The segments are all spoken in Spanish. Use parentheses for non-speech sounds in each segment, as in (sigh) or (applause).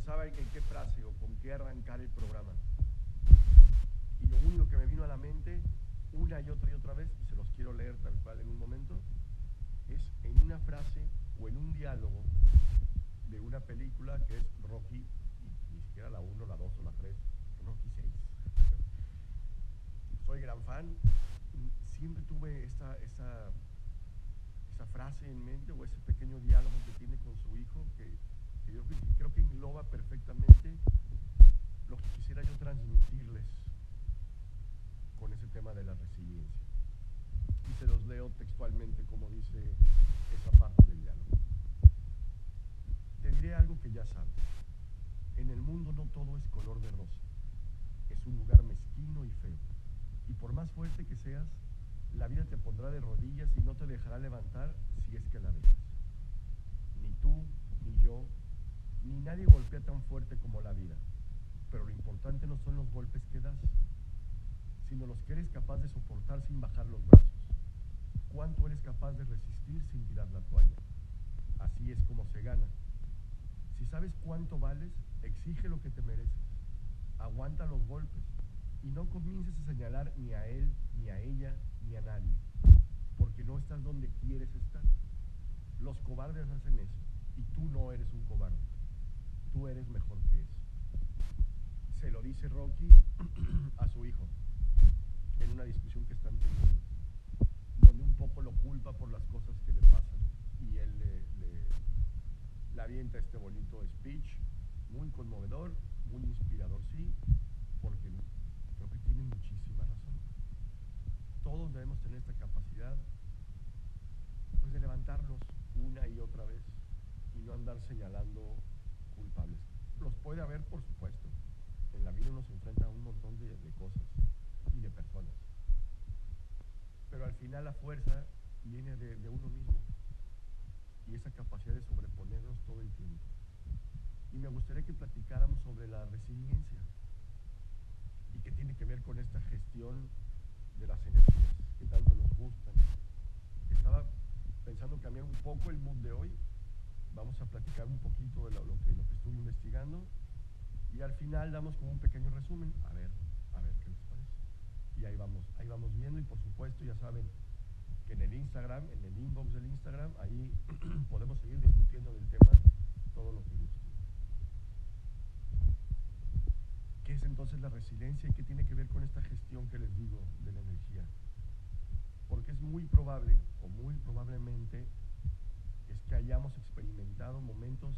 pensaba en qué frase o con qué arrancar el programa. Y lo único que me vino a la mente, una y otra y otra vez, y se los quiero leer tal cual en un momento, es en una frase o en un diálogo de una película que es Rocky, ni siquiera la 1, la 2 o la 3, Rocky 6. Soy gran fan, siempre tuve esta, esta, frase en mente o ese pequeño diálogo que tiene con su hijo que, yo creo que engloba perfectamente lo que quisiera yo transmitirles con ese tema de la resiliencia. Y se los leo textualmente como dice esa parte del diálogo. Te diré algo que ya sabes. En el mundo no todo es color de rosa. Es un lugar mezquino y feo. Y por más fuerte que seas, la vida te pondrá de rodillas y no te dejará levantar si es que la dejas. Ni tú, ni yo, ni nadie golpea tan fuerte como la vida. Pero lo importante no son los golpes que das, sino los que eres capaz de soportar sin bajar los brazos. Cuánto eres capaz de resistir sin tirar la toalla. Así es como se gana. Si sabes cuánto vales, exige lo que te mereces. Aguanta los golpes y no comiences a señalar ni a él, ni a ella, ni a nadie, porque no estás donde quieres estar. Los cobardes hacen eso y tú no eres un cobarde. Tú eres mejor que eso. Se lo dice Rocky (clears throat) a su hijo en una discusión que están teniendo, donde un poco lo culpa por las cosas que le pasan y él le, le, avienta este bonito speech, muy conmovedor, muy inspirador, sí, porque creo que tiene muchísima razón. Todos debemos tener esta capacidad pues, de levantarnos una y otra vez y no andar señalando culpables. Los puede haber, por supuesto. En la vida uno se enfrenta a un montón de, cosas y de personas. Pero al final la fuerza viene de, de, uno mismo y esa capacidad de sobreponernos todo el tiempo. Y me gustaría que platicáramos sobre la resiliencia y qué tiene que ver con esta gestión de las energías que tanto nos gustan. Estaba pensando cambiar un poco el mood de hoy. Vamos a platicar un poquito de lo, que, lo que estuve investigando y al final damos como un pequeño resumen. A ver, a ver qué les parece. Y ahí vamos, ahí vamos viendo y por supuesto ya saben que en el Instagram, en el inbox del Instagram, ahí (clears throat) podemos seguir discutiendo del tema todo lo que guste. ¿Qué es entonces la resiliencia y qué tiene que ver con esta gestión que les digo de la energía? Porque es muy probable, o muy probablemente, es que hayamos experimentado momentos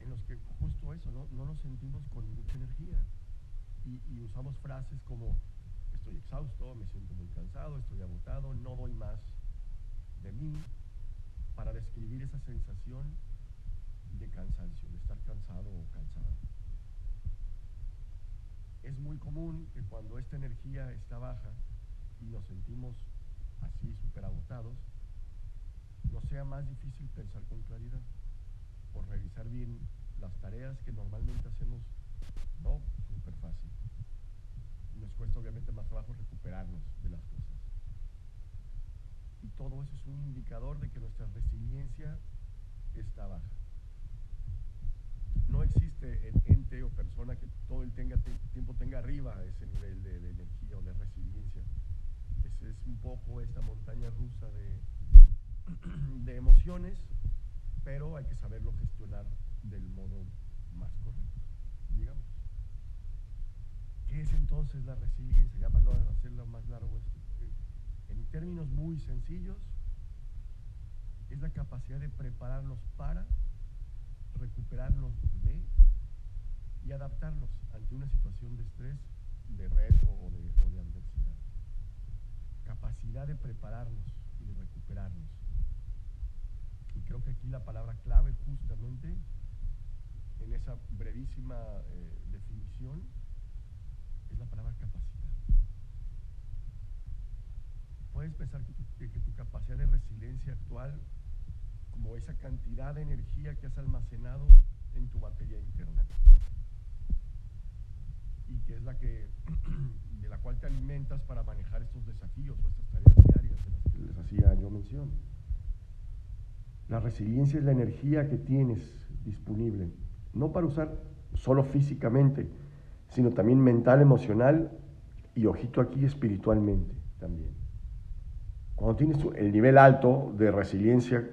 en los que justo eso, no, no nos sentimos con mucha energía. Y, usamos frases como estoy exhausto, me siento muy cansado, estoy agotado, no doy más de mí, para describir esa sensación de cansancio, de estar cansado o cansada. Es muy común que cuando esta energía está baja y nos sentimos así súper agotados, nos sea más difícil pensar con claridad o realizar bien las tareas que normalmente hacemos no súper fácil. Nos cuesta obviamente más trabajo recuperarnos de las cosas. Y todo eso es un indicador de que nuestra resiliencia está baja. No existe el ente o persona que todo el tenga, tiempo tenga arriba ese nivel de, energía o de resiliencia. Es, es, un poco esta montaña rusa de, (clears throat) de emociones, pero hay que saberlo gestionar del modo más correcto, digamos. ¿Qué es entonces la resiliencia? Ya para hacerlo más largo esto. En términos muy sencillos, es la capacidad de prepararnos para, recuperarnos de y adaptarnos ante una situación de estrés, de reto o de, o de adversidad. Capacidad de prepararnos y de recuperarnos. Y creo que aquí la palabra clave justamente en esa brevísima eh, definición es la palabra capacidad. Puedes pensar que tu, capacidad de resiliencia actual, como esa cantidad de energía que has almacenado en tu batería interna, y que es la que, (clears throat) de la cual te alimentas para manejar estos desafíos o estas tareas diarias de las que les hacía yo mención. La resiliencia es la energía que tienes disponible no para usar solo físicamente, sino también mental, emocional y ojito aquí espiritualmente también. Cuando tienes el nivel alto de resiliencia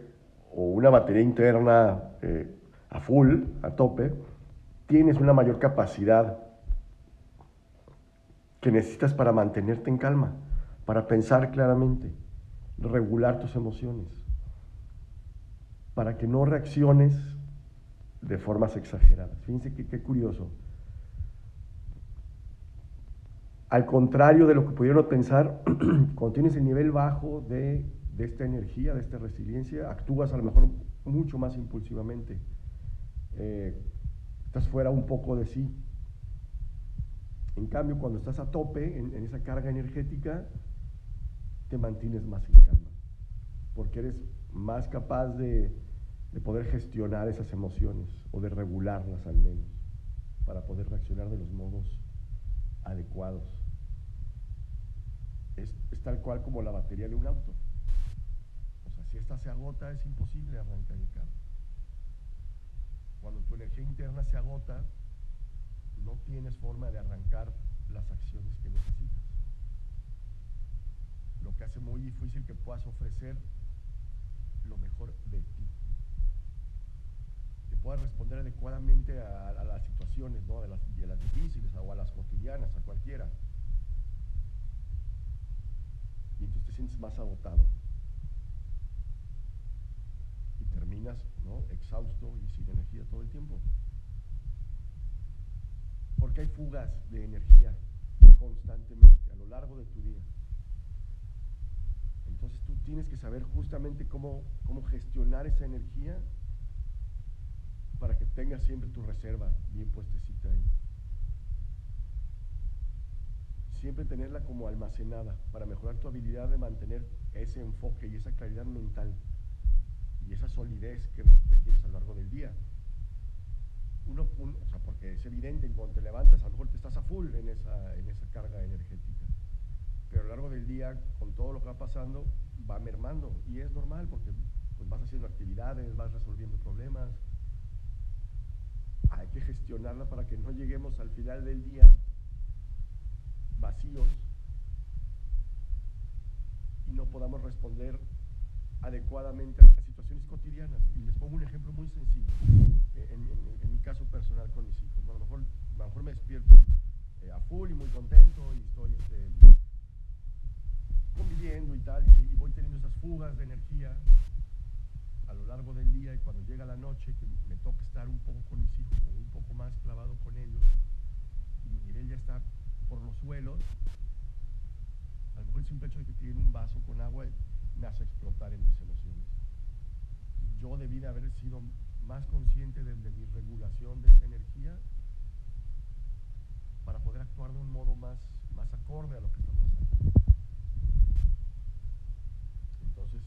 o una batería interna eh, a full, a tope, tienes una mayor capacidad que necesitas para mantenerte en calma, para pensar claramente, regular tus emociones, para que no reacciones de formas exageradas. Fíjense qué curioso. Al contrario de lo que pudieron pensar, (clears throat) cuando tienes el nivel bajo de, de esta energía, de esta resiliencia, actúas a lo mejor mucho más impulsivamente. Eh, estás fuera un poco de sí. En cambio, cuando estás a tope en, esa carga energética, te mantienes más en calma, porque eres más capaz de, de poder gestionar esas emociones o de regularlas al menos, para poder reaccionar de los modos adecuados. Es, es, tal cual como la batería de un auto. O sea, si esta se agota, es imposible arrancar el carro. Cuando tu energía interna se agota, no tienes forma de arrancar las acciones que necesitas. Lo que hace muy difícil que puedas ofrecer lo mejor de ti. Que puedas responder adecuadamente a, las situaciones, ¿no? de, las, difíciles o a las cotidianas, a cualquiera. Y entonces te sientes más agotado terminas ¿no? exhausto y sin energía todo el tiempo. Porque hay fugas de energía constantemente a lo largo de tu día. Entonces tú tienes que saber justamente cómo, cómo gestionar esa energía para que tengas siempre tu reserva bien puestecita ahí. Siempre tenerla como almacenada para mejorar tu habilidad de mantener ese enfoque y esa claridad mental y esa solidez que requieres a lo largo del día. Uno, o sea, porque es evidente, en cuanto te levantas, a lo mejor te estás a full en esa, en esa carga energética. Pero a lo largo del día, con todo lo que va pasando, va mermando. Y es normal porque pues, vas haciendo actividades, vas resolviendo problemas. Hay que gestionarla para que no lleguemos al final del día vacíos y no podamos responder adecuadamente a situaciones cotidianas. Y les pongo un ejemplo muy sencillo, eh, en, mi caso personal con mis hijos. a, lo mejor, a lo mejor me despierto eh, a full y muy contento y estoy este, conviviendo y tal, y, voy teniendo esas fugas de energía a lo largo del día y cuando llega la noche que me toca estar un poco con mis hijos un poco más clavado con ellos y mi nivel ya está por los suelos, a lo mejor el simple hecho de que tienen un vaso con agua me hace explotar en mis emociones. Yo debí de haber sido más consciente de, mi regulación de esa energía para poder actuar de un modo más, más acorde a lo que está pasando. Entonces,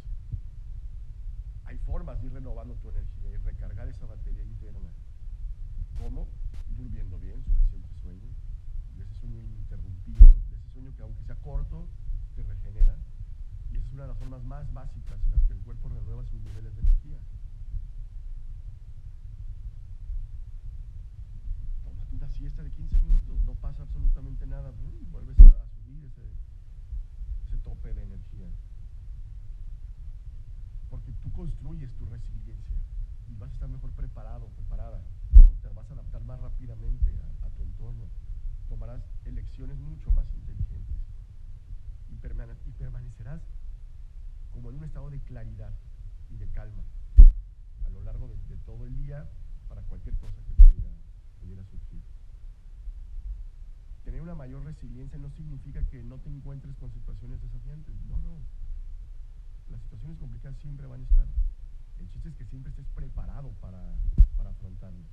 hay formas de ir renovando tu energía y recargar esa batería interna. ¿Cómo? Durmiendo bien, suficiente sueño, de ese sueño ininterrumpido, de ese sueño que aunque sea corto, te regenera y esa es una de las formas más básicas en las que el cuerpo renueva sus niveles de energía. Tómate una siesta de 15 minutos, no pasa absolutamente nada, vuelves a, subir ese, ese tope de energía. Porque tú construyes tu resiliencia y vas a estar mejor preparado, preparada. Te vas a adaptar más rápidamente a, tu entorno. Tomarás elecciones mucho más inteligentes y, permanecerás como en un estado de claridad y de calma a lo largo de, todo el día para cualquier cosa que pudiera, pudiera surgir. Tener una mayor resiliencia no significa que no te encuentres con situaciones desafiantes. No, no. Las situaciones complicadas siempre van a estar. El chiste es que siempre estés preparado para, para afrontarlas.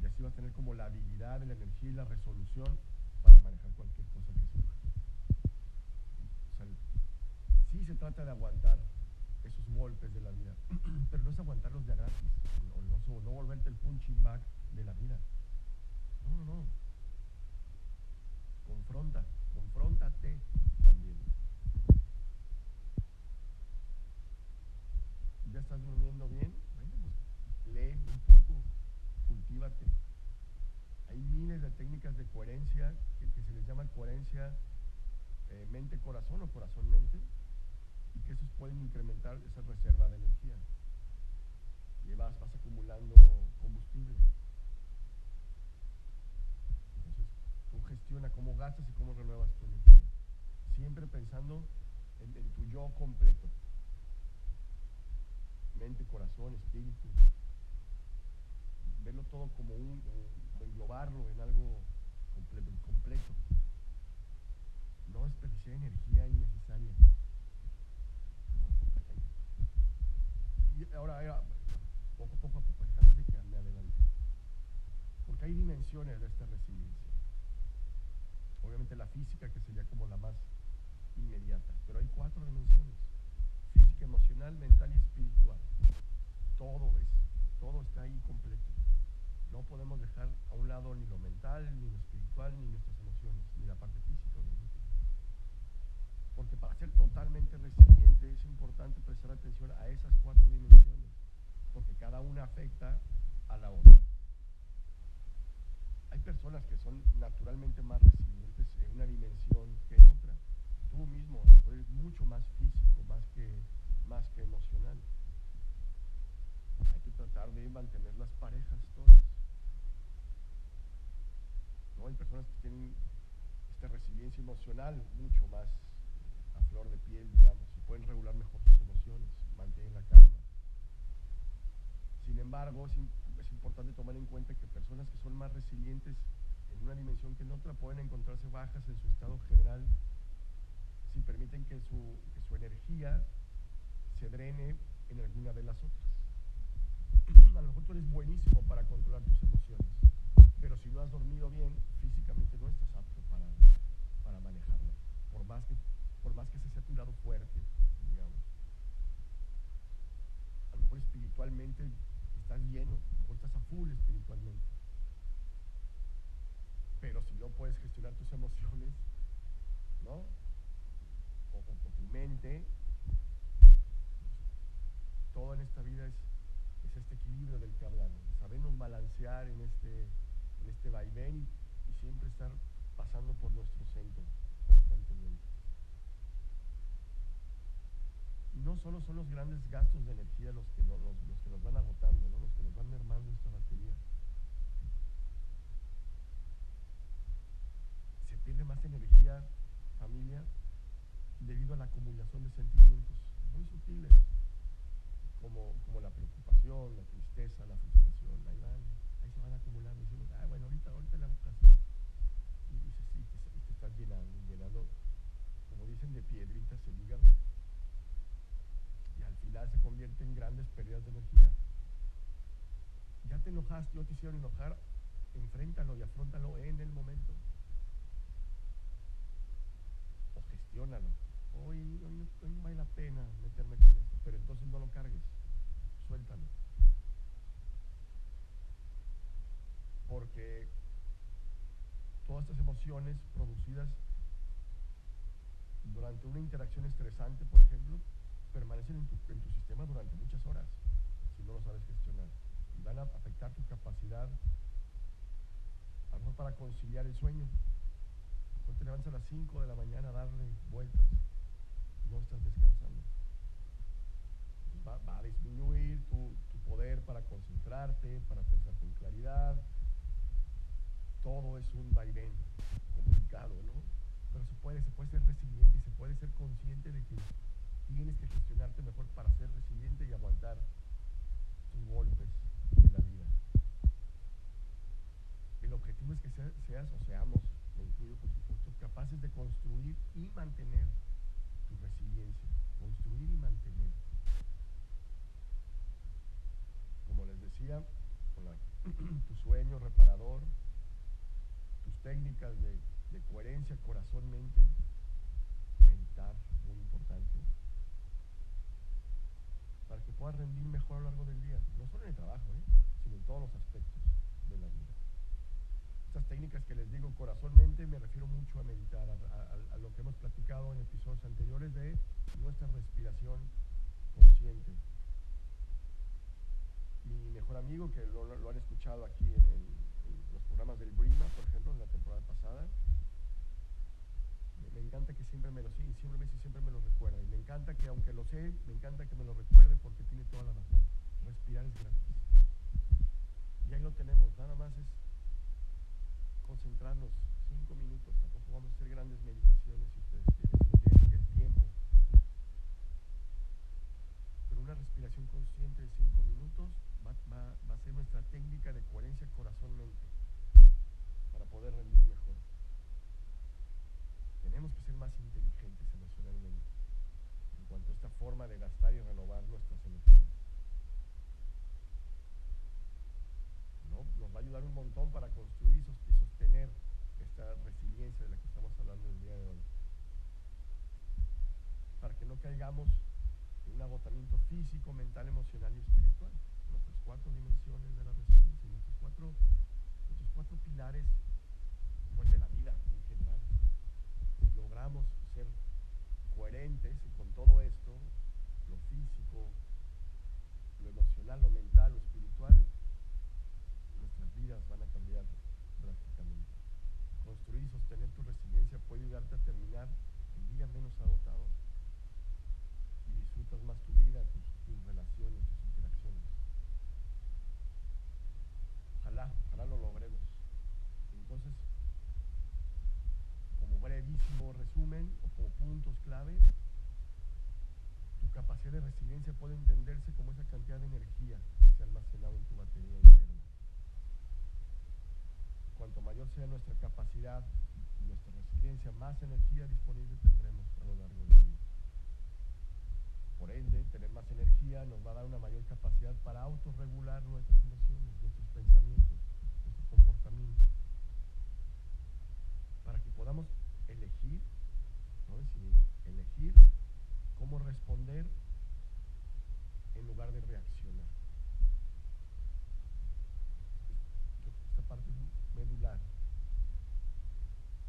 Y así vas a tener como la habilidad, la energía y la resolución para manejar cualquier cosa que surja. O sea, sí se trata de aguantar esos golpes de la vida, (clears throat) pero no es aguantarlos de a gratis, o no, volverte el punching bag de la vida. No, no, no. Confronta, estás durmiendo bien, pues, lee un poco, cultívate. Hay miles de técnicas de coherencia, que, se les llama coherencia eh, mente-corazón o corazón-mente, y que esos pueden incrementar esa reserva de energía. Y vas, acumulando combustible. Entonces, tú gestiona cómo gastas y cómo renuevas tu energía. Siempre pensando en tu yo completo. Mente, corazón, espíritu. Verlo todo como un, englobarlo en algo completo. completo. No desperdiciar energía innecesaria. Y ahora, poco, poco a poco, antes de que ande adelante. Porque hay dimensiones de esta resiliencia. Obviamente la física, que sería como la más inmediata, pero hay cuatro dimensiones. Emocional, mental y espiritual. Todo es, todo está ahí completo. No podemos dejar a un lado ni lo mental, ni lo espiritual, ni nuestras emociones, ni la parte física, obviamente. Porque para ser totalmente resiliente es importante prestar atención a esas cuatro dimensiones, porque cada una afecta a la otra. Hay personas que son naturalmente más resilientes en una dimensión que en otra. Tú mismo eres mucho más físico, más que, más que emocional. Hay que tratar de mantener las parejas todas. ¿No? Hay personas que tienen esta resiliencia emocional mucho más a flor de piel, digamos, y pueden regular mejor sus emociones, mantienen la calma. Sin embargo, es, importante tomar en cuenta que personas que son más resilientes en una dimensión que en otra pueden encontrarse bajas en su estado general si permiten que su, que su energía se drene en alguna de las otras. A lo mejor tú eres buenísimo para controlar tus emociones, pero si no has dormido bien, físicamente no estás apto para, para manejarlo, por más que por más que ese sea tu lado fuerte, digamos. A lo mejor espiritualmente estás lleno, a lo mejor estás a full espiritualmente. Pero si no puedes gestionar tus emociones, ¿no? O, o tu mente, todo en esta vida es, es, este equilibrio del que hablamos, sabernos balancear en este, en este vaivén y siempre estar pasando por nuestro centro constantemente. Y no solo son los grandes gastos de energía los que, lo, los, los que nos van agotando, ¿no? los que nos van mermando esta batería. Se pierde más energía, familia, debido a la acumulación de sentimientos muy sutiles, como, la preocupación, la tristeza, la frustración. Ahí van, ahí se van acumulando. Y ah, bueno, ahorita, ahorita la caso. Y, se, y, te, te estás llenando, llenando, como dicen, de piedritas el hígado y al final se convierte en grandes pérdidas de energía. Ya te enojaste, o te hicieron enojar, enfréntalo y afrontalo en el momento. O gestiónalo. Hoy, hoy, hoy no vale la pena meterme con esto, pero entonces no lo cargues, suéltalo. Porque todas estas emociones producidas durante una interacción estresante, por ejemplo, permanecen en tu, en tu, sistema durante muchas horas si no lo sabes gestionar. Y van a afectar tu capacidad a lo mejor para conciliar el sueño. Mejor te levantas a las 5 de la mañana a darle vueltas no estás descansando va, a disminuir tu, poder para concentrarte para pensar con claridad todo es un vaivén complicado ¿no? pero se puede, se puede ser resiliente y se puede ser consciente de que tienes que gestionarte mejor para ser resiliente y aguantar tus golpes de la vida. El objetivo es que seas, seas o seamos, me incluyo por supuesto, capaces de construir y mantener tu resiliencia. Construir y mantener. Con la, (clears throat) tu sueño reparador, tus técnicas de, coherencia corazón-mente, mental, muy importante para que puedas rendir mejor a lo largo del día, no solo en el trabajo, ¿eh? sino en todos los aspectos de la vida. Estas técnicas que les digo corazón-mente me refiero mucho a meditar, a, a, lo que hemos platicado en episodios anteriores de nuestra respiración consciente. Mi mejor amigo, que lo, lo han escuchado aquí en, los programas del Brima, por ejemplo, en la temporada pasada. Me, encanta que siempre me lo sí, siempre me siempre me lo recuerda. Y me encanta que, aunque lo sé, me encanta que me lo recuerde porque tiene toda la razón. Respirar es gratis. Y ahí lo tenemos, nada más es concentrarnos cinco minutos, tampoco vamos a hacer grandes meditaciones si ustedes tienen el tiempo. Pero una respiración consciente de cinco minutos va, a ser nuestra técnica de coherencia corazón-mente para poder rendir mejor. Tenemos que ser más inteligentes emocionalmente en cuanto a esta forma de gastar y renovar nuestras energías. ¿no? Nos va a ayudar un montón para construir y sostener esta resiliencia de la que estamos hablando el día de hoy. Para que no caigamos en un agotamiento físico, mental, emocional y espiritual. Cuatro dimensiones de la resiliencia, nuestros cuatro, nuestros cuatro pilares pues, de la vida en general. Si logramos ser coherentes y con todo esto, lo físico, lo emocional, lo mental, lo espiritual, nuestras vidas van a cambiar drásticamente. Construir y sostener tu resiliencia puede ayudarte a terminar el día menos agotado y disfrutas más tu vida, tus, tus relaciones, tus interacciones. Ojalá, lo logremos. Entonces, como brevísimo resumen o como puntos clave, tu capacidad de resiliencia puede entenderse como esa cantidad de energía que se ha almacenado en tu batería interna. Cuanto mayor sea nuestra capacidad y nuestra resiliencia, más energía disponible tendremos a lo largo del día. Por ende, tener más energía nos va a dar una mayor capacidad para autorregular nuestras emociones, nuestros pensamientos, Para que podamos elegir, elegir cómo responder en lugar de reaccionar. Esta parte medular.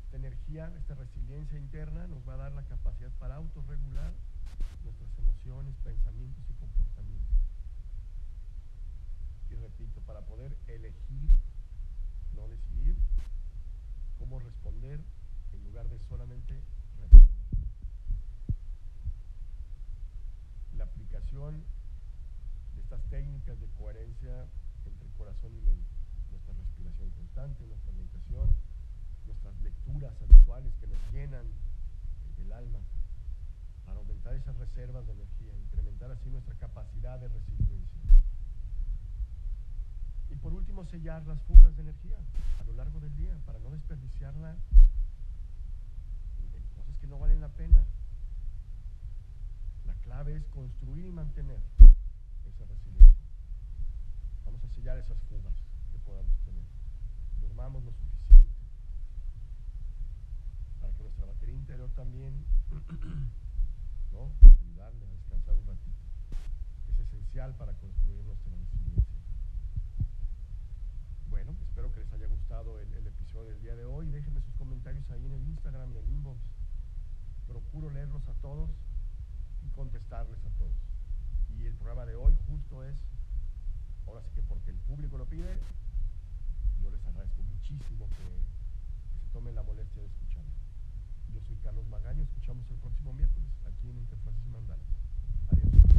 Esta energía, esta resiliencia interna nos va a dar la capacidad para autorregular nuestras emociones, pensamientos y comportamientos. Y repito, para poder elegir, no decidir, cómo responder en lugar de solamente reaccionar. La aplicación de estas técnicas de coherencia entre corazón y mente, nuestra respiración constante, nuestra meditación, nuestras lecturas habituales que nos llenan el alma, para aumentar esas reservas de energía, incrementar así nuestra capacidad de resiliencia. Y por último, sellar las fugas de energía a lo largo del día para no desperdiciarla en cosas que no valen la pena. La clave es construir y mantener esa resiliencia. Vamos a sellar esas fugas que podamos tener. Durmamos lo suficiente para que nuestra batería interior también, (clears throat) ¿no? Ayudarle a descansar un ratito. Es esencial para construir nuestra resiliencia. Espero que les haya gustado el, episodio del día de hoy. Déjenme sus comentarios ahí en el Instagram, en el inbox. Procuro leerlos a todos y contestarles a todos. Y el programa de hoy justo es, ahora sí que porque el público lo pide, yo les agradezco muchísimo que, se tomen la molestia de escucharme. Yo soy Carlos Magaño, escuchamos el próximo miércoles aquí en Interfaces y Mandales.